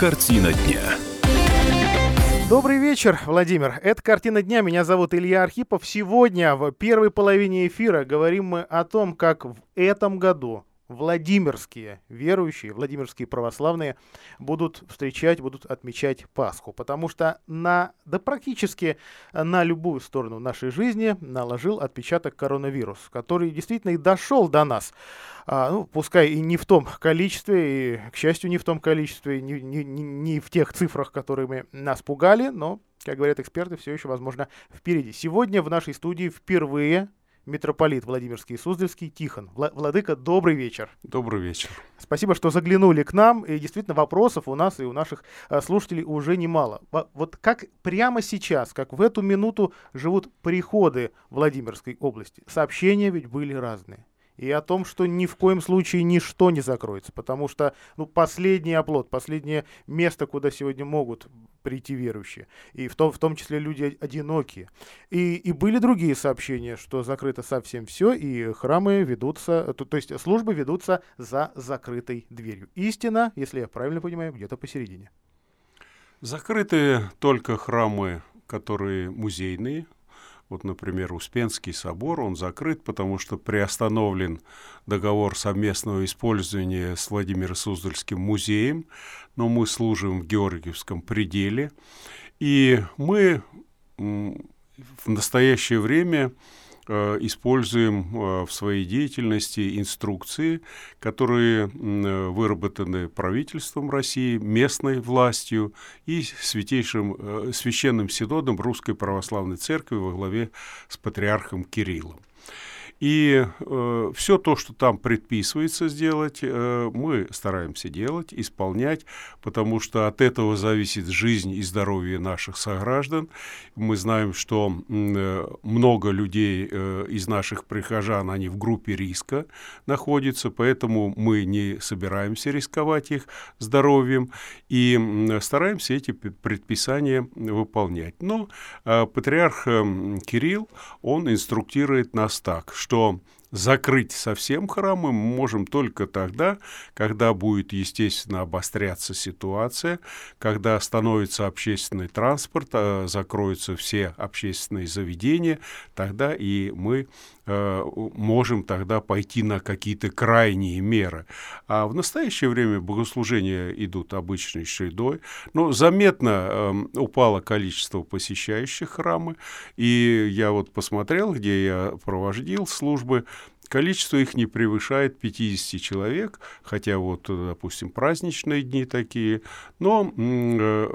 Картина дня. Добрый вечер, Владимир. Это «Картина дня». Меня зовут Илья Архипов. Сегодня в первой половине эфира говорим мы о том, как в этом году Владимирские верующие, Владимирские православные будут встречать, будут отмечать Пасху. Потому что на, да практически на любую сторону нашей жизни наложил отпечаток коронавирус, который действительно и дошел до нас. А, ну, пускай и не в том количестве, и, к счастью, не в том количестве, не, не, не в тех цифрах, которыми нас пугали, но, как говорят эксперты, все еще, возможно, впереди. Сегодня в нашей студии впервые митрополит Владимирский и Суздальский Тихон. Вла- Владыка, добрый вечер. Добрый вечер. Спасибо, что заглянули к нам. И действительно, вопросов у нас и у наших а, слушателей уже немало. Вот как прямо сейчас, как в эту минуту живут приходы Владимирской области? Сообщения ведь были разные и о том, что ни в коем случае ничто не закроется, потому что ну, последний оплот, последнее место, куда сегодня могут прийти верующие, и в том, в том числе люди одинокие. И, и были другие сообщения, что закрыто совсем все, и храмы ведутся, то, то есть службы ведутся за закрытой дверью. Истина, если я правильно понимаю, где-то посередине. Закрыты только храмы, которые музейные, вот, например, Успенский собор, он закрыт, потому что приостановлен договор совместного использования с Владимиром Суздальским музеем, но мы служим в Георгиевском пределе, и мы в настоящее время используем э, в своей деятельности инструкции, которые выработаны правительством России, местной властью и святейшим э, священным синодом Русской Православной Церкви во главе с патриархом Кириллом. И э, все то, что там предписывается сделать, э, мы стараемся делать, исполнять, потому что от этого зависит жизнь и здоровье наших сограждан. Мы знаем, что э, много людей э, из наших прихожан, они в группе риска находятся, поэтому мы не собираемся рисковать их здоровьем и э, стараемся эти предписания выполнять. Но э, патриарх э, Кирилл, он инструктирует нас так, что закрыть совсем храмы мы можем только тогда, когда будет, естественно, обостряться ситуация, когда остановится общественный транспорт, а закроются все общественные заведения, тогда и мы э, можем тогда пойти на какие-то крайние меры. А в настоящее время богослужения идут обычной чередой, но заметно э, упало количество посещающих храмы, и я вот посмотрел, где я проводил службы, Количество их не превышает 50 человек, хотя вот, допустим, праздничные дни такие, но э,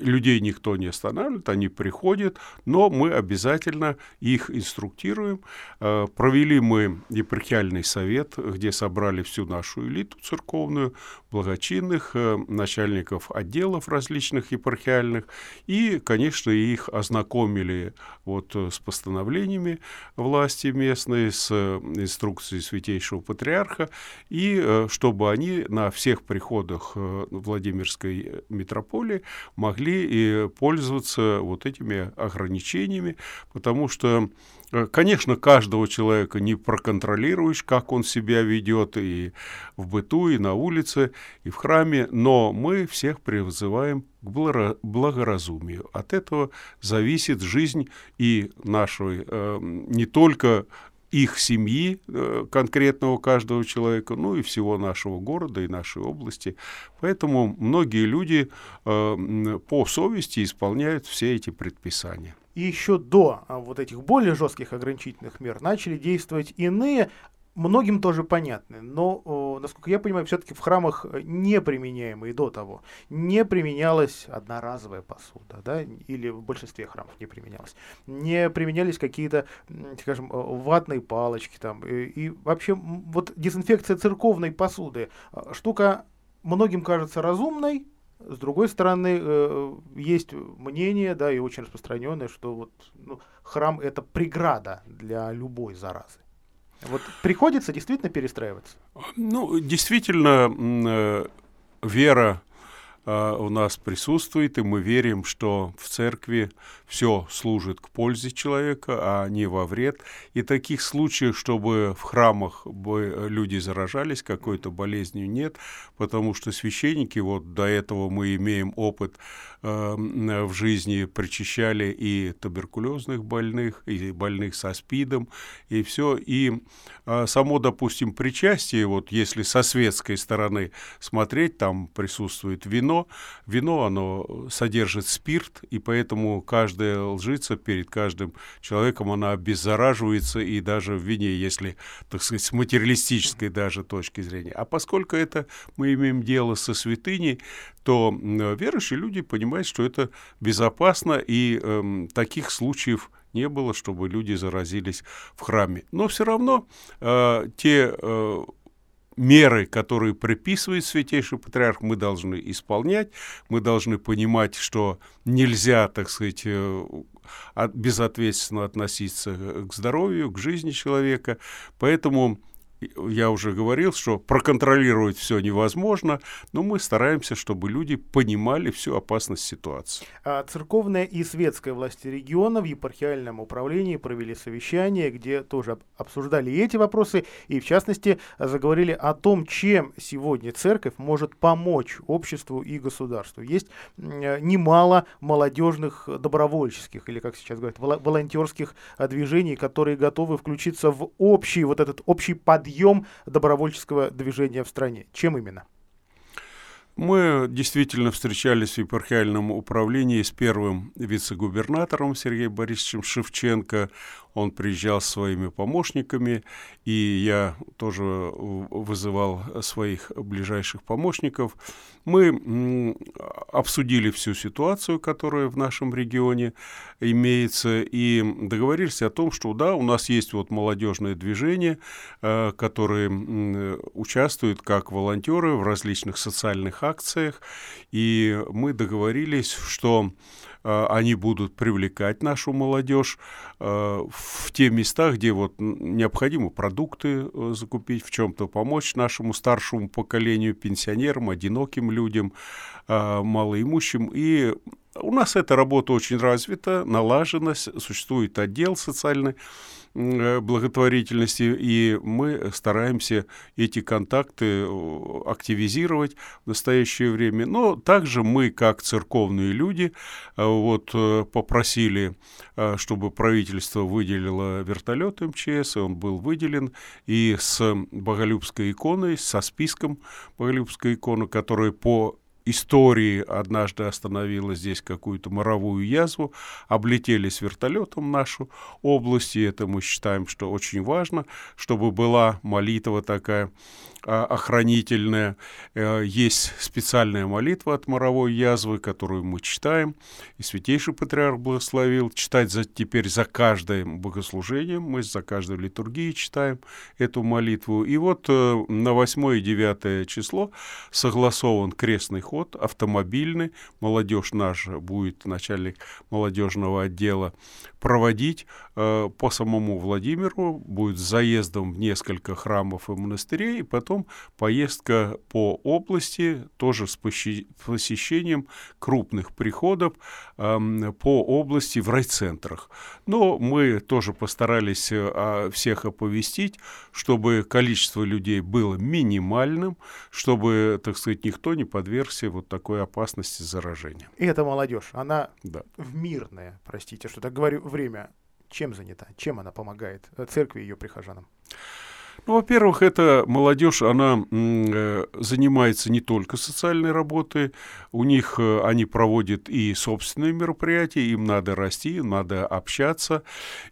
людей никто не останавливает, они приходят, но мы обязательно их инструктируем. Э, провели мы епархиальный совет, где собрали всю нашу элиту церковную, благочинных, э, начальников отделов различных епархиальных, и, конечно, их ознакомили вот с постановлениями власти местной, с инструкцией Святейшего Патриарха, и чтобы они на всех приходах Владимирской митрополии могли и пользоваться вот этими ограничениями, потому что э, Конечно, каждого человека не проконтролируешь, как он себя ведет и в быту, и на улице, и в храме, но мы всех призываем к благоразумию. От этого зависит жизнь и нашей э, не только их семьи, э, конкретного каждого человека, ну и всего нашего города и нашей области. Поэтому многие люди э, по совести исполняют все эти предписания. И еще до а, вот этих более жестких ограничительных мер начали действовать иные многим тоже понятны, но, насколько я понимаю, все-таки в храмах э, не применяемые до того не применялась одноразовая посуда, да, или в большинстве храмов не применялась. Не применялись какие-то, скажем, э, ватные палочки там. И, и вообще вот дезинфекция церковной посуды э, штука многим кажется разумной, с другой стороны, э, есть мнение, да, и очень распространенное, что вот ну, храм это преграда для любой заразы. Вот приходится действительно перестраиваться? Ну, действительно, э, вера э, у нас присутствует, и мы верим, что в церкви все служит к пользе человека, а не во вред. И таких случаев, чтобы в храмах бы люди заражались какой-то болезнью, нет, потому что священники, вот до этого мы имеем опыт э, в жизни, причащали и туберкулезных больных, и больных со СПИДом, и все. И э, само, допустим, причастие, вот если со светской стороны смотреть, там присутствует вино. Вино, оно содержит спирт, и поэтому каждая лжица перед каждым человеком, она обеззараживается и даже в вине, если, так сказать, с материалистической даже точки зрения. А поскольку это мы имеем дело со святыней, то верующие люди понимают, что это безопасно, и э, таких случаев не было, чтобы люди заразились в храме. Но все равно э, те э, меры, которые приписывает Святейший Патриарх, мы должны исполнять, мы должны понимать, что нельзя, так сказать, э, безответственно относиться к здоровью, к жизни человека, поэтому я уже говорил, что проконтролировать все невозможно, но мы стараемся, чтобы люди понимали всю опасность ситуации. А церковная и светская власти региона в епархиальном управлении провели совещание, где тоже обсуждали эти вопросы и, в частности, заговорили о том, чем сегодня церковь может помочь обществу и государству. Есть немало молодежных добровольческих, или, как сейчас говорят, волонтерских движений, которые готовы включиться в общий, вот этот общий подъем подъем добровольческого движения в стране. Чем именно? Мы действительно встречались в епархиальном управлении с первым вице-губернатором Сергеем Борисовичем Шевченко. Он приезжал с своими помощниками, и я тоже вызывал своих ближайших помощников. Мы обсудили всю ситуацию, которая в нашем регионе имеется, и договорились о том, что да, у нас есть вот молодежное движение, э, которые участвуют как волонтеры в различных социальных акциях, и мы договорились, что э, они будут привлекать нашу молодежь э, в те места, где вот необходимо продукты э, закупить, в чем-то помочь нашему старшему поколению, пенсионерам, одиноким людям, малоимущим. И у нас эта работа очень развита, налажена, существует отдел социальный благотворительности, и мы стараемся эти контакты э, активизировать в настоящее время. Но также мы, как церковные люди, э, вот попросили, чтобы правительство выделило вертолет МЧС, он был выделен, и с Боголюбской иконой, со списком Боголюбской иконы, которая по истории однажды остановила здесь какую-то моровую язву, облетели с вертолетом нашу область, и это мы считаем, что очень важно, чтобы была молитва такая а, охранительная. Э, есть специальная молитва от моровой язвы, которую мы читаем, и Святейший Патриарх благословил читать за, теперь за каждым богослужением, мы за каждой литургией читаем эту молитву. И вот э, на 8 и 9 число согласован крестный ход, автомобильный, молодежь наша будет начальник молодежного отдела проводить э, по самому Владимиру, будет заездом в несколько храмов и монастырей, и потом поездка по области, тоже с посещением крупных приходов э, по области в райцентрах. Но мы тоже постарались э, всех оповестить, чтобы количество людей было минимальным, чтобы, так сказать, никто не подвергся вот такой опасности заражения. И это молодежь, она да. в мирное, простите, что так говорю, время чем занята? Чем она помогает э, церкви и ее прихожанам? Ну, во-первых, эта молодежь, она э, занимается не только социальной работой, у них э, они проводят и собственные мероприятия, им надо расти, надо общаться,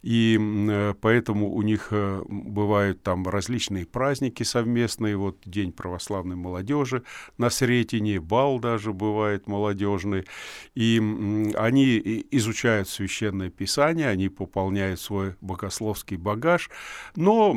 и э, поэтому у них бывают там различные праздники совместные, вот День православной молодежи на Сретине, бал даже бывает молодежный, и они изучают священное писание, они пополняют свой богословский багаж, но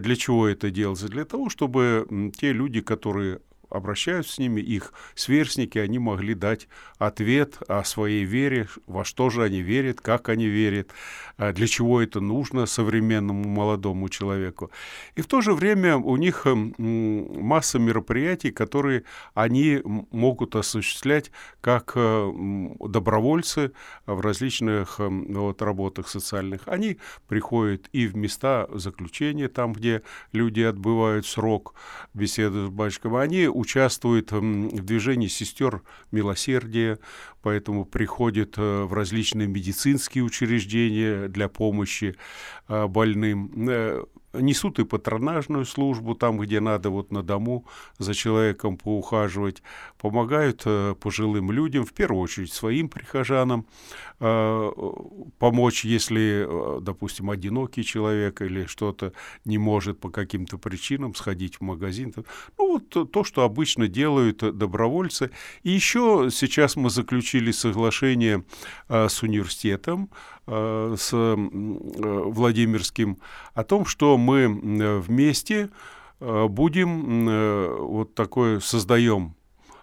для чего это делается? Для того, чтобы те люди, которые обращаются с ними, их сверстники, они могли дать ответ о своей вере, во что же они верят, как они верят, а для чего это нужно современному молодому человеку. И в то же время у них масса мероприятий, которые они могут осуществлять как э, добровольцы в различных вот, работах социальных. Они приходят и в места заключения, там, где люди отбывают срок, беседы с батюшком, они участвуют в движении сестер милосердия, поэтому приходят э, в различные медицинские учреждения для помощи э, больным. Э, несут и патронажную службу там, где надо вот на дому за человеком поухаживать, помогают э, пожилым людям, в первую очередь своим прихожанам, э, помочь, если, э, допустим, одинокий человек или что-то не может по каким-то причинам сходить в магазин. Ну, вот то, что обычно делают добровольцы. И еще сейчас мы заключили соглашение с университетом, с Владимирским, о том, что мы вместе будем вот такое, создаем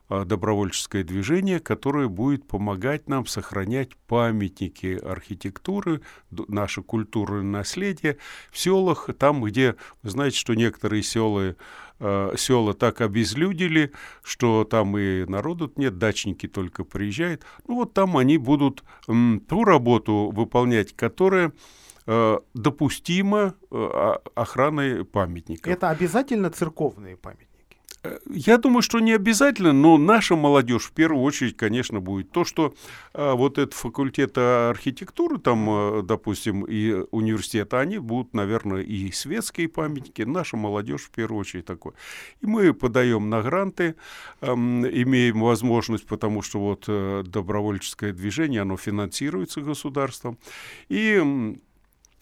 добровольческое движение, которое будет помогать нам сохранять памятники архитектуры, наше культурное наследие в селах, там, где, вы знаете, что некоторые села, э, села так обезлюдили, что там и народу нет, дачники только приезжают. Ну вот там они будут м, ту работу выполнять, которая э, допустима э, охраной памятников. Это обязательно церковные памятники? Я думаю, что не обязательно, но наша молодежь в первую очередь, конечно, будет то, что а, вот этот факультет архитектуры, там, а, допустим, и университета, они будут, наверное, и светские памятники. Наша молодежь в первую очередь такое. И мы подаем на гранты, а, имеем возможность, потому что вот добровольческое движение, оно финансируется государством. И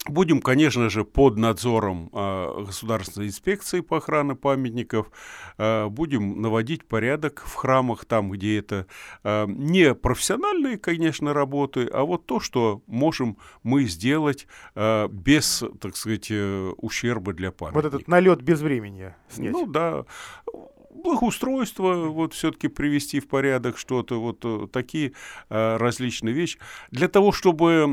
Будем, конечно же, под надзором э, Государственной инспекции по охране памятников, э, будем наводить порядок в храмах, там, где это э, не профессиональные, конечно, работы, а вот то, что можем мы сделать э, без, так сказать, э, ущерба для памятника. Вот этот налет без времени снять. Ну да благоустройство, вот все-таки привести в порядок что-то, вот э, такие а, различные вещи. Для того, чтобы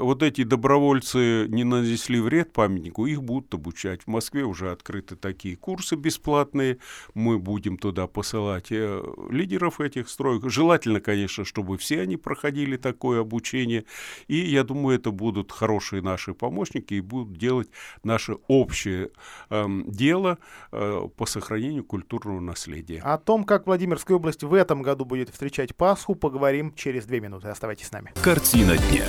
вот эти добровольцы не нанесли вред памятнику, их будут обучать. В Москве уже открыты такие курсы бесплатные, мы будем туда посылать э, лидеров этих строек. Желательно, конечно, чтобы все они проходили такое обучение, и я думаю, это будут хорошие наши помощники и будут делать наше общее э, дело э, по сохранению культуры культурного наследия. О том, как Владимирская область в этом году будет встречать Пасху, поговорим через две минуты. Оставайтесь с нами. Картина дня.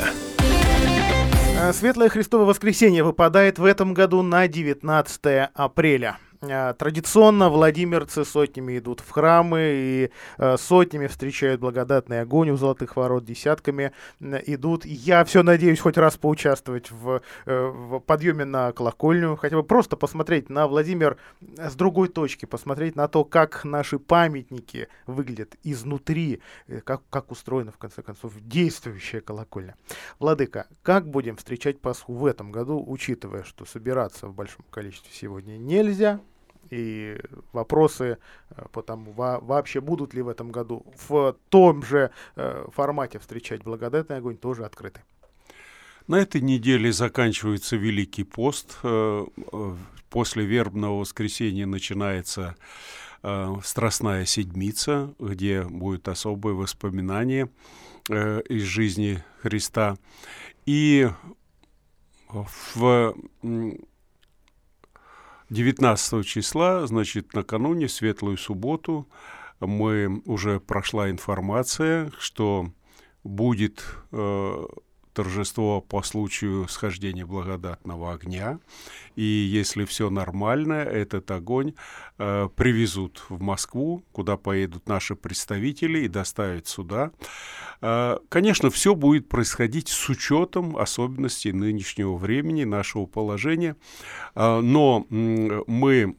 Э, Светлое Христово воскресенье выпадает в этом году на 19 апреля. Э, традиционно владимирцы сотнями идут в храмы и э, сотнями встречают благодатный огонь у Золотых Ворот, десятками идут. Я все надеюсь хоть раз поучаствовать в, э, в подъеме на колокольню, хотя бы просто посмотреть на Владимир с другой точки, посмотреть на то, как наши памятники выглядят изнутри, как, как устроена, в конце концов, действующая колокольня. Владыка, как будем встречать Пасху в этом году, учитывая, что собираться в большом количестве сегодня нельзя, и вопросы э, по тому, вообще будут ли в этом году в том же э, формате встречать благодатный огонь, тоже открыты. На этой неделе заканчивается Великий пост. Э, после вербного воскресенья начинается Страстная Седмица, где будет особое воспоминание из жизни Христа. И в 19 числа, значит, накануне, светлую субботу, мы уже прошла информация, что будет э, торжество по случаю схождения благодатного огня. И если все нормально, этот огонь э, привезут в Москву, куда поедут наши представители и доставят сюда. Э, конечно, все будет происходить с учетом особенностей нынешнего времени, нашего положения. Э, но э, мы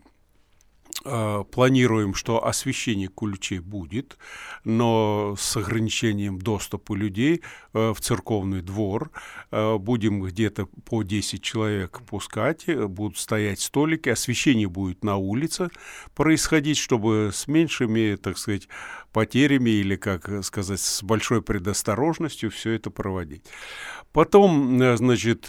планируем, что освещение кульчей будет, но с ограничением доступа людей э, в церковный двор. Э, будем где-то по 10 человек пускать, будут стоять столики, освещение будет на улице происходить, чтобы с меньшими, так сказать, потерями или, как сказать, с большой предосторожностью все это проводить. Потом, значит,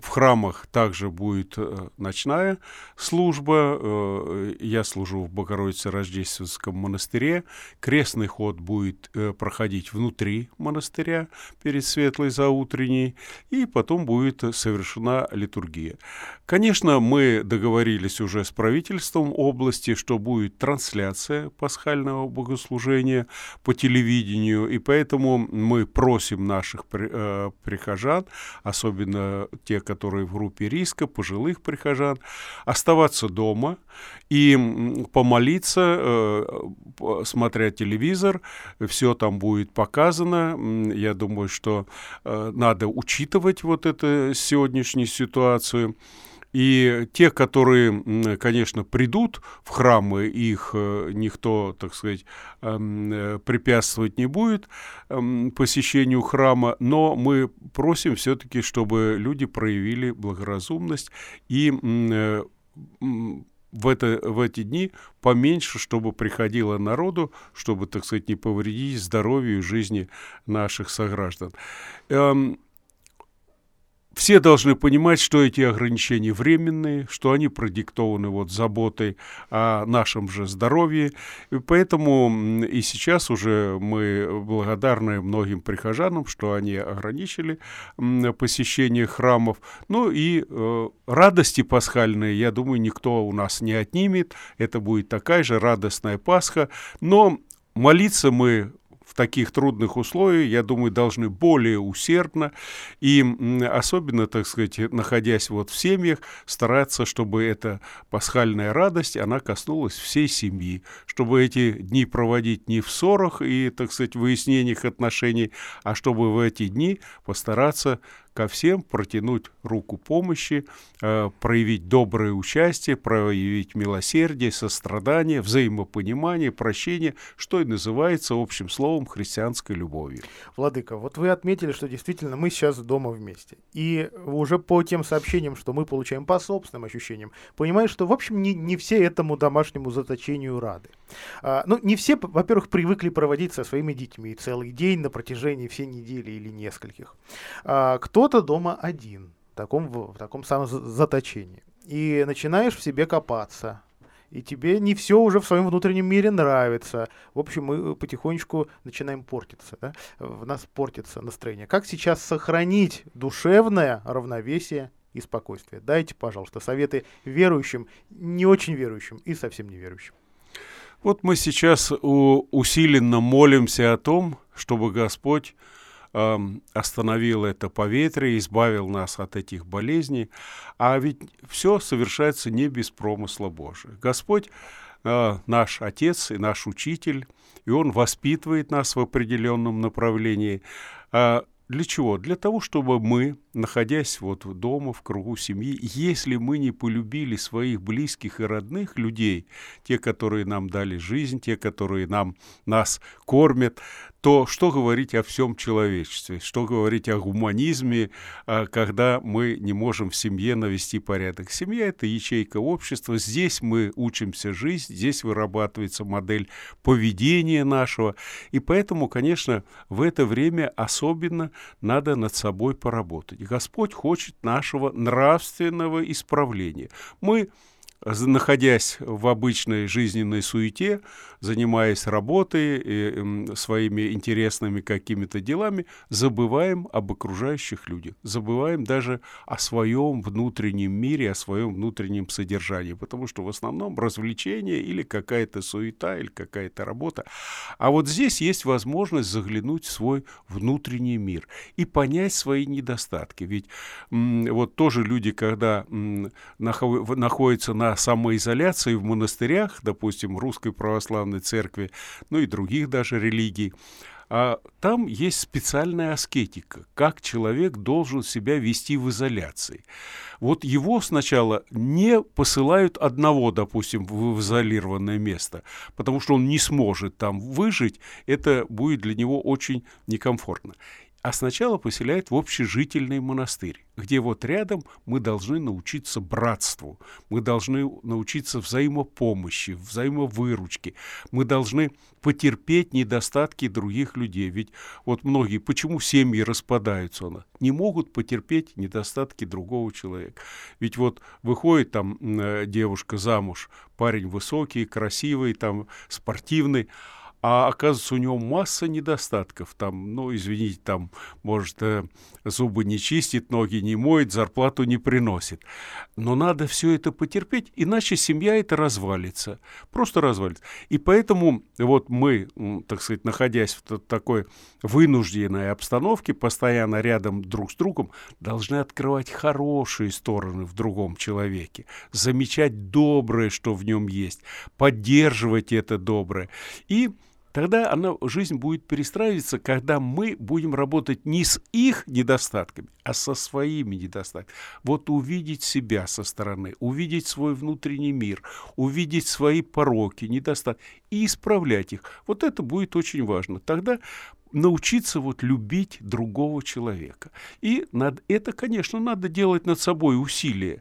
в храмах также будет э, ночная служба. Э, я служу в Богородице-Рождественском монастыре. Крестный ход будет э, проходить внутри монастыря перед светлой заутренней, и потом будет совершена литургия. Конечно, мы договорились уже с правительством области, что будет трансляция пасхального богослужения по телевидению, и поэтому мы просим наших прихожан, особенно те, которые в группе риска, пожилых прихожан, оставаться дома и помолиться, э, смотря телевизор, все там будет показано. Я думаю, что э, надо учитывать вот эту сегодняшнюю ситуацию. И те, которые, конечно, придут в храмы, их э, никто, так сказать, эм, э, препятствовать не будет эм, посещению храма, но мы просим все-таки, чтобы люди проявили благоразумность и э, в, это, в эти дни поменьше, чтобы приходило народу, чтобы, так сказать, не повредить здоровью и жизни наших сограждан. Эм, все должны понимать, что эти ограничения временные, что они продиктованы вот заботой о нашем же здоровье. И поэтому и сейчас уже мы благодарны многим прихожанам, что они ограничили посещение храмов. Ну и э, радости пасхальные, я думаю, никто у нас не отнимет. Это будет такая же радостная Пасха. Но молиться мы таких трудных условиях, я думаю, должны более усердно и особенно, так сказать, находясь вот в семьях, стараться, чтобы эта пасхальная радость, она коснулась всей семьи, чтобы эти дни проводить не в ссорах и, так сказать, выяснениях отношений, а чтобы в эти дни постараться ко всем протянуть руку помощи, э, проявить доброе участие, проявить милосердие, сострадание, взаимопонимание, прощение, что и называется общим словом христианской любовью. Владыка, вот вы отметили, что действительно мы сейчас дома вместе. И уже по тем сообщениям, что мы получаем по собственным ощущениям, понимаешь, что, в общем, не, не все этому домашнему заточению рады. А, ну, не все, во-первых, привыкли проводить со своими детьми целый день на протяжении всей недели или нескольких. А, кто кто-то дома один, в таком, в, в таком самом заточении. И начинаешь в себе копаться. И тебе не все уже в своем внутреннем мире нравится. В общем, мы потихонечку начинаем портиться. Да? В нас портится настроение. Как сейчас сохранить душевное равновесие и спокойствие? Дайте, пожалуйста, советы верующим, не очень верующим и совсем не верующим. Вот мы сейчас усиленно молимся о том, чтобы Господь остановил это поветрие, избавил нас от этих болезней. А ведь все совершается не без промысла Божия. Господь э, наш Отец и наш Учитель, и Он воспитывает нас в определенном направлении. А для чего? Для того, чтобы мы, находясь вот дома, в кругу семьи, если мы не полюбили своих близких и родных людей, те, которые нам дали жизнь, те, которые нам, нас кормят, то что говорить о всем человечестве, что говорить о гуманизме, а, когда мы не можем в семье навести порядок. Семья – это ячейка общества, здесь мы учимся жить, здесь вырабатывается модель поведения нашего, и поэтому, конечно, в это время особенно надо над собой поработать. Господь хочет нашего нравственного исправления. Мы находясь в обычной жизненной суете, занимаясь работой, и, своими интересными какими-то делами, забываем об окружающих людях, забываем даже о своем внутреннем мире, о своем внутреннем содержании, потому что в основном развлечение или какая-то суета, или какая-то работа. А вот здесь есть возможность заглянуть в свой внутренний мир и понять свои недостатки. Ведь вот тоже люди, когда находятся на самоизоляции в монастырях, допустим, Русской Православной Церкви, ну и других даже религий, А там есть специальная аскетика, как человек должен себя вести в изоляции. Вот его сначала не посылают одного, допустим, в изолированное место, потому что он не сможет там выжить, это будет для него очень некомфортно а сначала поселяет в общежительный монастырь, где вот рядом мы должны научиться братству, мы должны научиться взаимопомощи, взаимовыручке, мы должны потерпеть недостатки других людей. Ведь вот многие, почему семьи распадаются, не могут потерпеть недостатки другого человека. Ведь вот выходит там э, девушка замуж, парень высокий, красивый, там спортивный, а оказывается, у него масса недостатков. Там, ну, извините, там, может, э, зубы не чистит, ноги не моет, зарплату не приносит. Но надо все это потерпеть, иначе семья это развалится. Просто развалится. И поэтому вот мы, так сказать, находясь в такой вынужденной обстановке, постоянно рядом друг с другом, должны открывать хорошие стороны в другом человеке, замечать доброе, что в нем есть, поддерживать это доброе. И Тогда она, жизнь будет перестраиваться, когда мы будем работать не с их недостатками, а со своими недостатками. Вот увидеть себя со стороны, увидеть свой внутренний мир, увидеть свои пороки, недостатки и исправлять их. Вот это будет очень важно. Тогда научиться вот любить другого человека. И над, это, конечно, надо делать над собой усилия.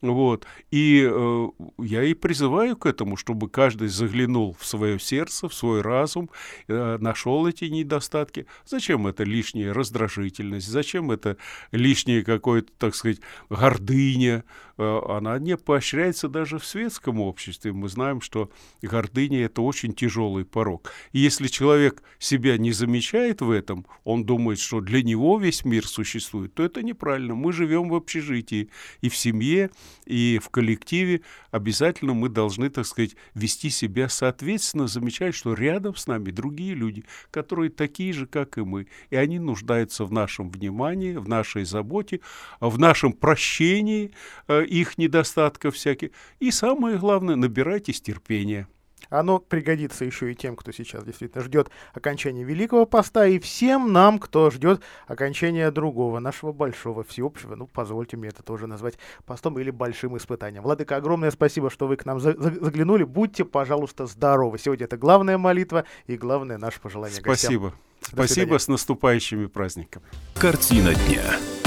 Вот. И э, я и призываю к этому, чтобы каждый заглянул в свое сердце, в свой разум, э, нашел эти недостатки. Зачем это лишняя раздражительность? Зачем это лишняя какое-то, так сказать, гордыня? Э, она не поощряется даже в светском обществе. Мы знаем, что гордыня – это очень тяжелый порог. И если человек себя не замечает в этом, он думает, что для него весь мир существует, то это неправильно. Мы живем в общежитии и в семье, и в коллективе обязательно мы должны, так сказать, вести себя соответственно, замечать, что рядом с нами другие люди, которые такие же, как и мы, и они нуждаются в нашем внимании, в нашей заботе, в нашем прощении э, их недостатков всяких. И самое главное, набирайтесь терпения. Оно пригодится еще и тем, кто сейчас действительно ждет окончания Великого Поста, и всем нам, кто ждет окончания другого, нашего большого, всеобщего, ну, позвольте мне это тоже назвать постом или большим испытанием. Владыка, огромное спасибо, что вы к нам заглянули. Будьте, пожалуйста, здоровы. Сегодня это главная молитва и главное наше пожелание Спасибо. Гостям. Спасибо, с наступающими праздниками. Картина дня.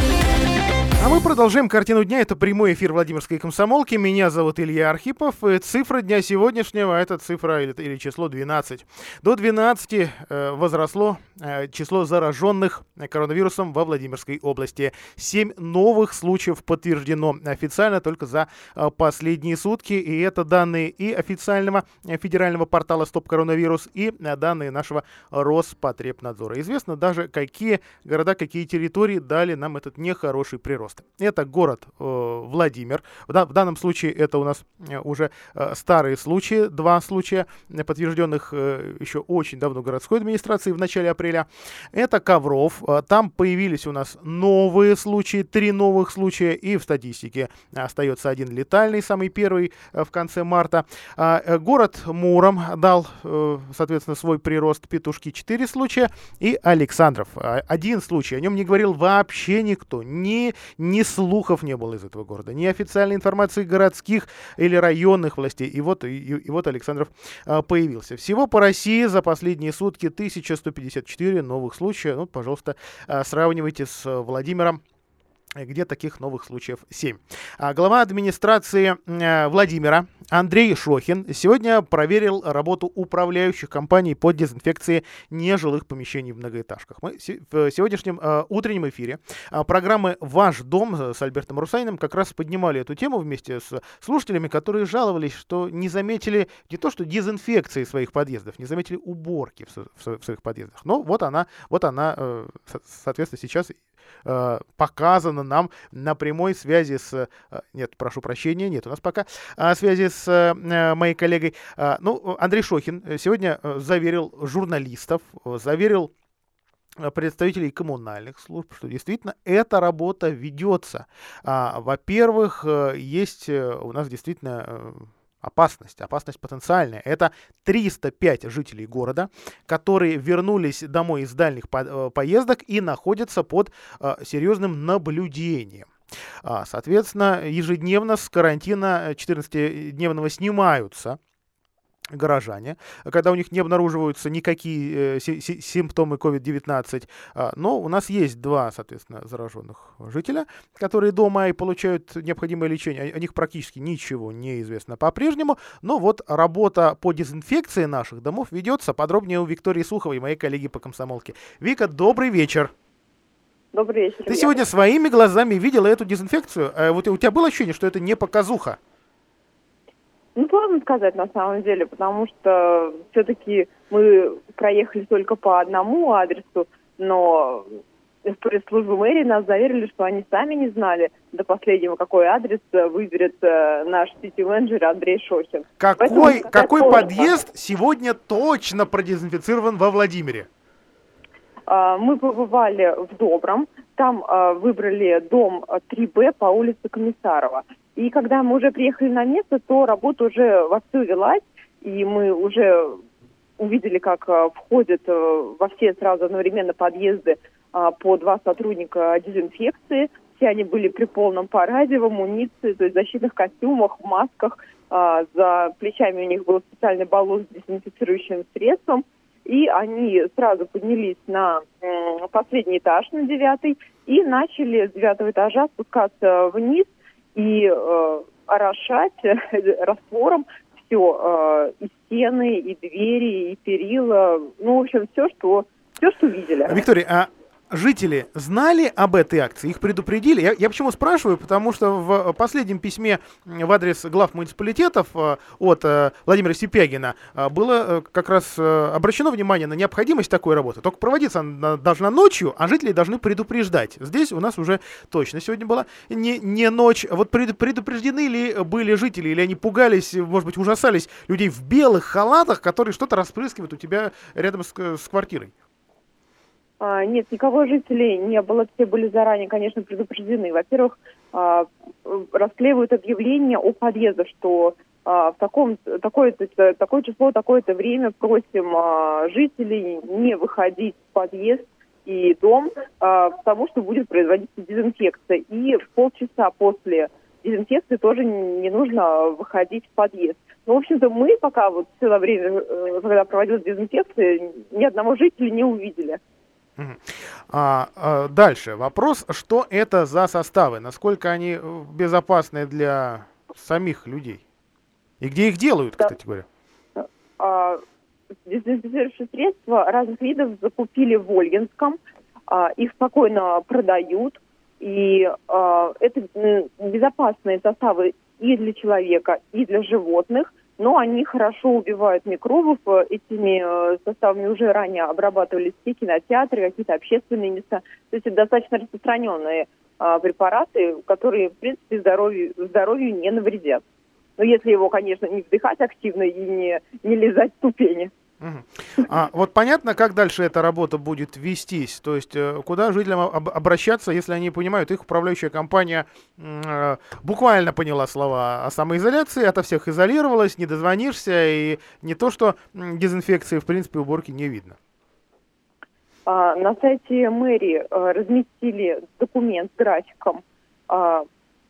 А мы продолжаем картину дня. Это прямой эфир Владимирской комсомолки. Меня зовут Илья Архипов. И цифра дня сегодняшнего это цифра или, или число 12. До 12 э, возросло э, число зараженных коронавирусом во Владимирской области. Семь новых случаев подтверждено официально только за э, последние сутки. И это данные и официального э, федерального портала Стоп Коронавирус, и э, данные нашего Роспотребнадзора. Известно даже, какие города, какие территории дали нам этот нехороший прирост роста. Это город э, Владимир. В, да, в данном случае это у нас э, уже э, старые случаи, два случая, подтвержденных э, еще очень давно городской администрации в начале апреля. Это Ковров. Э, там появились у нас новые случаи, три новых случая, и в статистике остается один летальный, самый первый э, в конце марта. А, э, город Муром дал, э, соответственно, свой прирост петушки 4 случая, и Александров один случай. О нем не говорил вообще никто. Ни, ни слухов не было из этого города, ни официальной информации городских или районных властей. И вот, и, и вот Александров а, появился. Всего по России за последние сутки 1154 новых случая. Ну, пожалуйста, а, сравнивайте с Владимиром где таких новых случаев 7. А глава администрации э, Владимира Андрей Шохин сегодня проверил работу управляющих компаний по дезинфекции нежилых помещений в многоэтажках. Мы в сегодняшнем э, утреннем эфире э, программы «Ваш дом» с Альбертом Русайным как раз поднимали эту тему вместе с слушателями, которые жаловались, что не заметили не то что дезинфекции своих подъездов, не заметили уборки в своих подъездах. Но вот она, вот она, э, соответственно, сейчас э, показано нам на прямой связи с... Э, нет, прошу прощения, нет у нас пока э, связи с э, моей коллегой. Э, ну, Андрей Шохин сегодня заверил журналистов, заверил представителей коммунальных служб, что действительно эта работа ведется. А, во-первых, есть у нас действительно опасность, опасность потенциальная. Это 305 жителей города, которые вернулись домой из дальних по поездок и находятся под э, серьезным наблюдением. А, соответственно, ежедневно с карантина 14-дневного снимаются горожане, когда у них не обнаруживаются никакие э, симптомы COVID-19. А, но у нас есть два, соответственно, зараженных жителя, которые дома и получают необходимое лечение. О них практически ничего не известно по-прежнему. Но вот работа по дезинфекции наших домов ведется подробнее у Виктории Суховой, моей коллеги по комсомолке. Вика, добрый вечер. Добрый вечер. Ты сегодня своими глазами видела эту дезинфекцию. А вот у тебя было ощущение, что это не показуха? Ну, сложно сказать на самом деле, потому что все-таки мы проехали только по одному адресу, но в пресс-службу мэрии нас заверили, что они сами не знали до последнего, какой адрес выберет э, наш сити-менеджер Андрей Шохин. Какой, какой подъезд сегодня точно продезинфицирован во Владимире? А, мы побывали в Добром, там а, выбрали дом 3Б по улице Комиссарова. И когда мы уже приехали на место, то работа уже вовсю велась, и мы уже увидели, как а, входят во все сразу одновременно подъезды по два сотрудника дезинфекции. Все они были при полном параде, в амуниции, то есть в защитных костюмах, в масках. За плечами у них был специальный баллон с дезинфицирующим средством – и они сразу поднялись на последний этаж, на девятый, и начали с девятого этажа спускаться вниз и э, орошать раствором все, э, и стены, и двери, и перила, ну, в общем, все, что все, что видели. Виктория, а жители знали об этой акции? Их предупредили? Я, я почему спрашиваю? Потому что в последнем письме в адрес глав муниципалитетов э, от э, Владимира Сипягина э, было как раз обращено внимание на необходимость такой работы. Только проводиться она должна ночью, а жители должны предупреждать. Здесь у нас уже точно сегодня была не, не ночь. Вот предупреждены ли были жители, или они пугались, может быть, ужасались людей в белых халатах, которые что-то распрыскивают у тебя рядом с, с квартирой? А, нет, никого жителей не было, все были заранее, конечно, предупреждены. Во-первых, а, расклеивают объявление о подъезде, что а, в таком такое-то такое число, такое-то время просим жителей не выходить в подъезд и дом, потому что будет производиться дезинфекция. И полчаса после дезинфекции тоже не нужно выходить в подъезд. Ну, в общем-то, мы пока вот все время, э, когда проводилась дезинфекция, ни одного жителя не увидели. А, а, дальше. Вопрос, что это за составы, насколько они э, безопасны для самих людей? И где их делают, да. кстати говоря. А, дезинфицирующие средства разных видов закупили в Ольгинском, а, их спокойно продают, и а, это безопасные составы и для человека, и для животных но они хорошо убивают микробов. Э, этими э, составами уже ранее обрабатывались все кинотеатры, какие-то общественные места. То есть это достаточно распространенные а, препараты, которые, в принципе, здоровью, здоровью не навредят. Но если его, конечно, не вдыхать активно и не, не лизать ступени. А, вот понятно, как дальше эта работа будет вестись? То есть э, куда жителям об- обращаться, если они понимают, их управляющая компания э, буквально поняла слова о самоизоляции, ото всех изолировалась, не дозвонишься, и не то, что дезинфекции, в принципе, уборки не видно. А, на сайте мэрии а, разместили документ с графиком, а,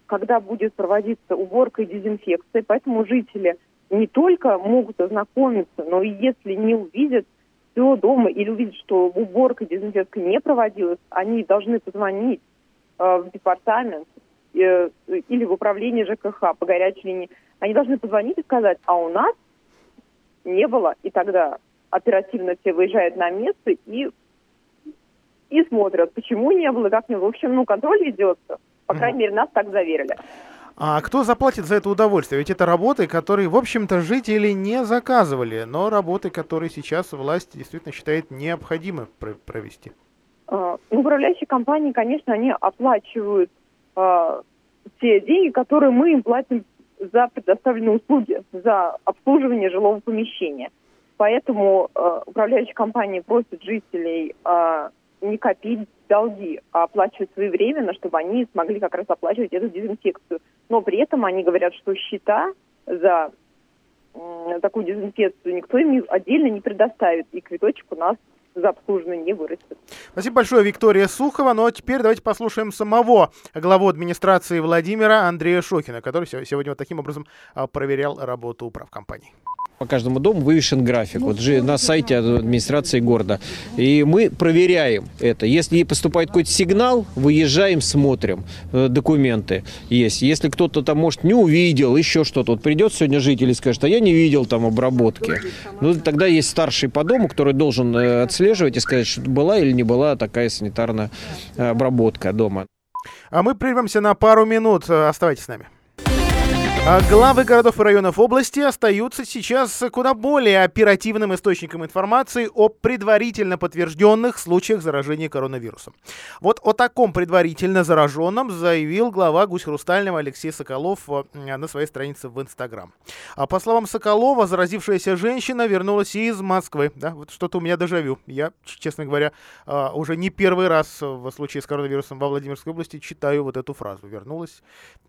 когда будет проводиться уборка и дезинфекция, поэтому жители – не только могут ознакомиться, но и если не увидят все дома или увидят, что уборка дезинфекция не проводилась, они должны позвонить э, в департамент э, или в управление ЖКХ по горячей линии. Они должны позвонить и сказать, а у нас не было, и тогда оперативно все выезжают на место и и смотрят, почему не было, как не было. В общем, ну, контроль ведется. По крайней мере, нас так заверили. А кто заплатит за это удовольствие? Ведь это работы, которые, в общем-то, жители не заказывали, но работы, которые сейчас власть действительно считает необходимо провести. А, управляющие компании, конечно, они оплачивают а, те деньги, которые мы им платим за предоставленные услуги, за обслуживание жилого помещения. Поэтому э, управляющие компании просят жителей э, не копить долги, а оплачивать своевременно, чтобы они смогли как раз оплачивать эту дезинфекцию. Но при этом они говорят, что счета за такую дезинфекцию, никто им отдельно не предоставит. И квиточек у нас за обслуживание не вырастет. Спасибо большое, Виктория Сухова. Ну а теперь давайте послушаем самого главу администрации Владимира Андрея Шохина, который сегодня вот таким образом а, проверял работу управкомпании. По каждому дому вывешен график вот же на сайте администрации города. И мы проверяем это. Если поступает какой-то сигнал, выезжаем, смотрим. Э, документы есть. Если кто-то там, может, не увидел, еще что-то. Вот придет сегодня житель и скажет, а я не видел там обработки. Ну, тогда есть старший по дому, который должен э, отслеживать и сказать, что была или не была такая санитарная э, обработка дома. А мы прервемся на пару минут. Оставайтесь с нами. А главы городов и районов области остаются сейчас куда более оперативным источником информации о предварительно подтвержденных случаях заражения коронавирусом. Вот о таком предварительно зараженном заявил глава Гусь Хрустального Алексей Соколов э, на своей странице в Инстаграм. А по словам Соколова, заразившаяся женщина вернулась из Москвы. Да, вот что-то у меня дежавю. Я, честно говоря, э, уже не первый раз в случае с коронавирусом во Владимирской области читаю вот эту фразу. Вернулась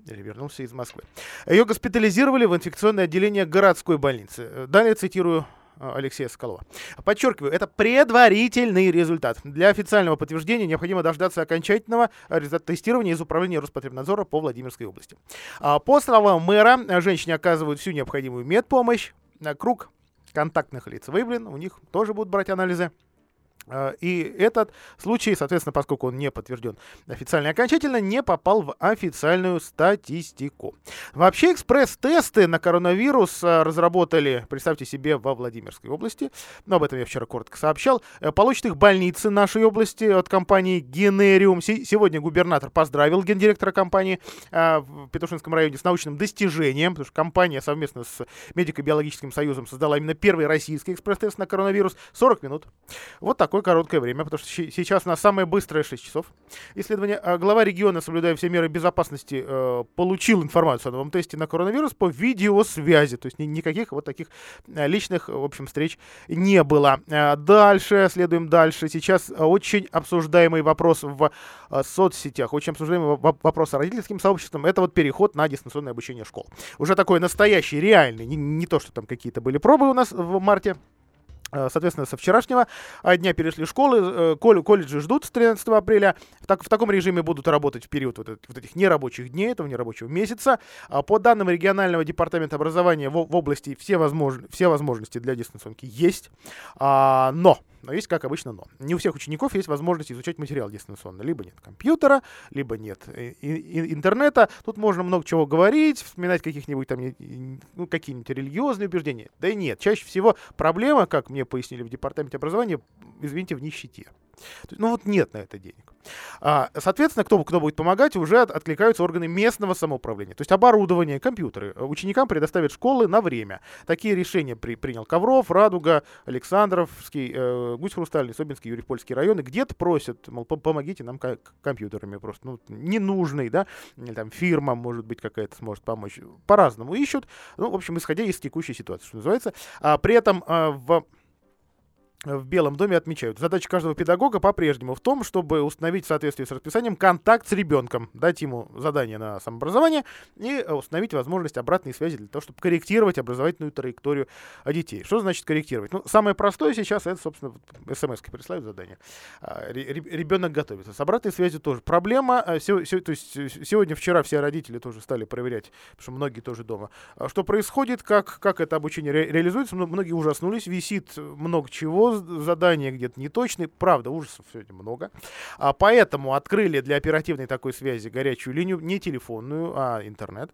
или вернулся из Москвы. Ее ее госпитализировали в инфекционное отделение городской больницы. Далее цитирую э, Алексея Соколова. Подчеркиваю, это предварительный результат. Для официального подтверждения необходимо дождаться окончательного результата тестирования из Управления Роспотребнадзора по Владимирской области. А, по словам мэра, женщине оказывают всю необходимую медпомощь. Круг контактных лиц выявлен, у них тоже будут брать анализы. А, и этот случай, соответственно, поскольку он не подтвержден официально и окончательно, не попал в официальную статистику. Вообще экспресс-тесты на коронавирус а, разработали, представьте себе, во Владимирской области. Но об этом я вчера коротко сообщал. Э, получат их больницы нашей области от компании Генериум. Сегодня губернатор поздравил гендиректора компании а, в Петушинском районе с научным достижением, потому что компания совместно с Медико-биологическим союзом создала именно первый российский экспресс-тест на коронавирус. 40 минут. Вот так такое короткое время, потому что сейчас у нас самое быстрое 6 часов. Исследование. А, глава региона, соблюдая все меры безопасности, э, получил информацию о новом тесте на коронавирус по видеосвязи. То есть ни, никаких вот таких э, личных, в общем, встреч не было. Э, дальше, следуем дальше. Сейчас очень обсуждаемый вопрос в соцсетях, очень обсуждаемый вопрос с родительским сообществом, это вот переход на дистанционное обучение школ. Уже такой настоящий, реальный, не, то, что там какие-то были пробы у нас в марте соответственно, со вчерашнего э, дня перешли школы, э, колледжи ждут с 13 апреля. Так, в таком режиме будут работать в период вот, вот этих нерабочих дней, этого нерабочего месяца. А по данным регионального департамента образования в, в области все, возмож, все возможности для дистанционки есть. А, но но есть, как обычно, но. Не у всех учеников есть возможность изучать материал дистанционно. Либо нет компьютера, либо нет интернета. Тут можно много чего говорить, вспоминать каких-нибудь там, ну, какие-нибудь религиозные убеждения. Да и нет. Чаще всего проблема, как мне пояснили в департаменте образования, извините, в нищете. Ну вот нет на это денег. А, соответственно, кто, кто будет помогать, уже от, откликаются органы местного самоуправления. То есть оборудование, компьютеры ученикам предоставят школы на время. Такие решения при, принял Ковров, Радуга, Александровский, э, Гусь Хрустальный, Собинский, Юрий Польский районы. Где-то просят, мол, помогите нам компьютерами просто. Ну, ненужный, да, или там фирма, может быть, какая-то сможет помочь. По-разному ищут. Ну, в общем, исходя из текущей ситуации, что называется. А, при этом а, в в Белом доме отмечают. Задача каждого педагога по-прежнему в том, чтобы установить в соответствии с расписанием контакт с ребенком, дать ему задание на самообразование и э, установить возможность обратной связи для того, чтобы корректировать образовательную траекторию детей. Что значит корректировать? Ну, самое простое сейчас это, собственно, смс присылают задание. А, ребенок готовится. С обратной связью тоже проблема. А, то есть сегодня, вчера все родители тоже стали проверять, потому что многие тоже дома. А что происходит, как, как это обучение ре реализуется, многие ужаснулись, висит много чего, задания где-то неточные. Правда, ужасов сегодня много. А поэтому открыли для оперативной такой связи горячую линию, не телефонную, а интернет.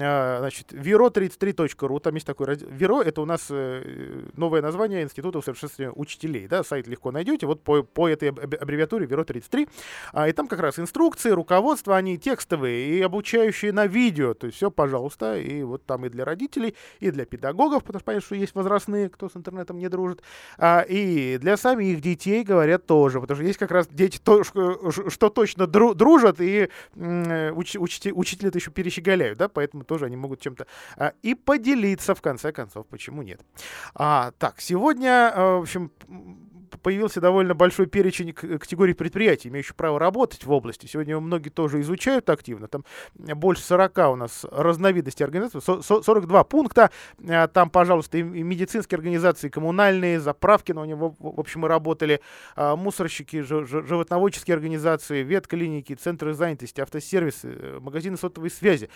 А, значит, viro33.ru, там есть такой раздел. Viro — это у нас э, новое название Института усовершенствования учителей. Да? Сайт легко найдете. Вот по, по этой аббревиатуре Viro33. А, и там как раз инструкции, руководства, они текстовые и обучающие на видео. То есть все, пожалуйста. И вот там и для родителей, и для педагогов, потому что понятно, что есть возрастные, кто с интернетом не дружит. А, и для самих детей говорят тоже, потому что есть как раз дети, то, что, точно дружат, и уч, учти, учителя это еще перещеголяют, да, поэтому тоже они могут чем-то а, и поделиться, в конце концов, почему нет. А, так, сегодня, а, в общем, появился довольно большой перечень категорий предприятий, имеющих право работать в области. Сегодня многие тоже изучают активно. Там больше 40 у нас разновидностей организаций, 42 пункта. Там, пожалуйста, и медицинские организации, и коммунальные, заправки на него, в общем, мы работали, мусорщики, животноводческие организации, ветклиники, центры занятости, автосервисы, э, магазины сотовой связи,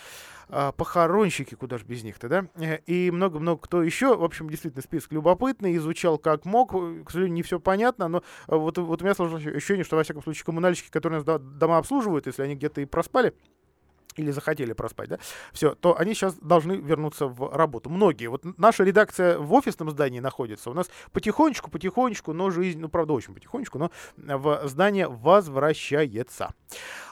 похоронщики, куда же без них-то, да, э, и много-много кто еще. В общем, действительно, список любопытный, изучал как мог. К сожалению, не все понятно, но э, вот, вот у меня сложилось ощущение, что, во всяком случае, коммунальщики, которые нас дома обслуживают, если они где-то и проспали, или захотели проспать, да, все, то они сейчас должны вернуться в работу. Многие. Вот наша редакция в офисном здании находится. У нас потихонечку, потихонечку, но жизнь, ну, правда, очень потихонечку, но в здание возвращается.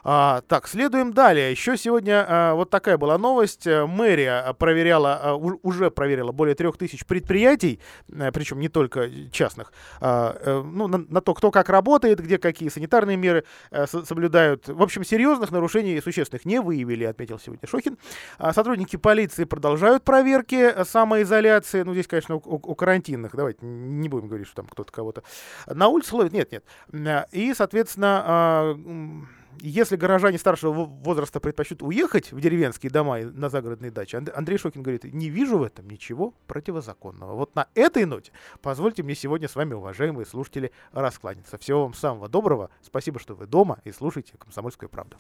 А, так, следуем далее. Еще сегодня а, вот такая была новость. Мэрия проверяла, а, уже проверила более трех тысяч предприятий, а, причем не только частных, а, а, ну, на, на то, кто как работает, где какие санитарные меры а, соблюдают. В общем, серьезных нарушений существенных не выявили провели, отметил сегодня Шохин. А сотрудники полиции продолжают проверки самоизоляции. Ну, здесь, конечно, у, у карантинных. Давайте не будем говорить, что там кто-то кого-то на улице ловит. Нет, нет. И, соответственно, а, если горожане старшего возраста предпочтут уехать в деревенские дома и на загородные дачи, Андрей Шокин говорит, не вижу в этом ничего противозаконного. Вот на этой ноте позвольте мне сегодня с вами, уважаемые слушатели, раскланяться. Всего вам самого доброго. Спасибо, что вы дома и слушаете «Комсомольскую правду».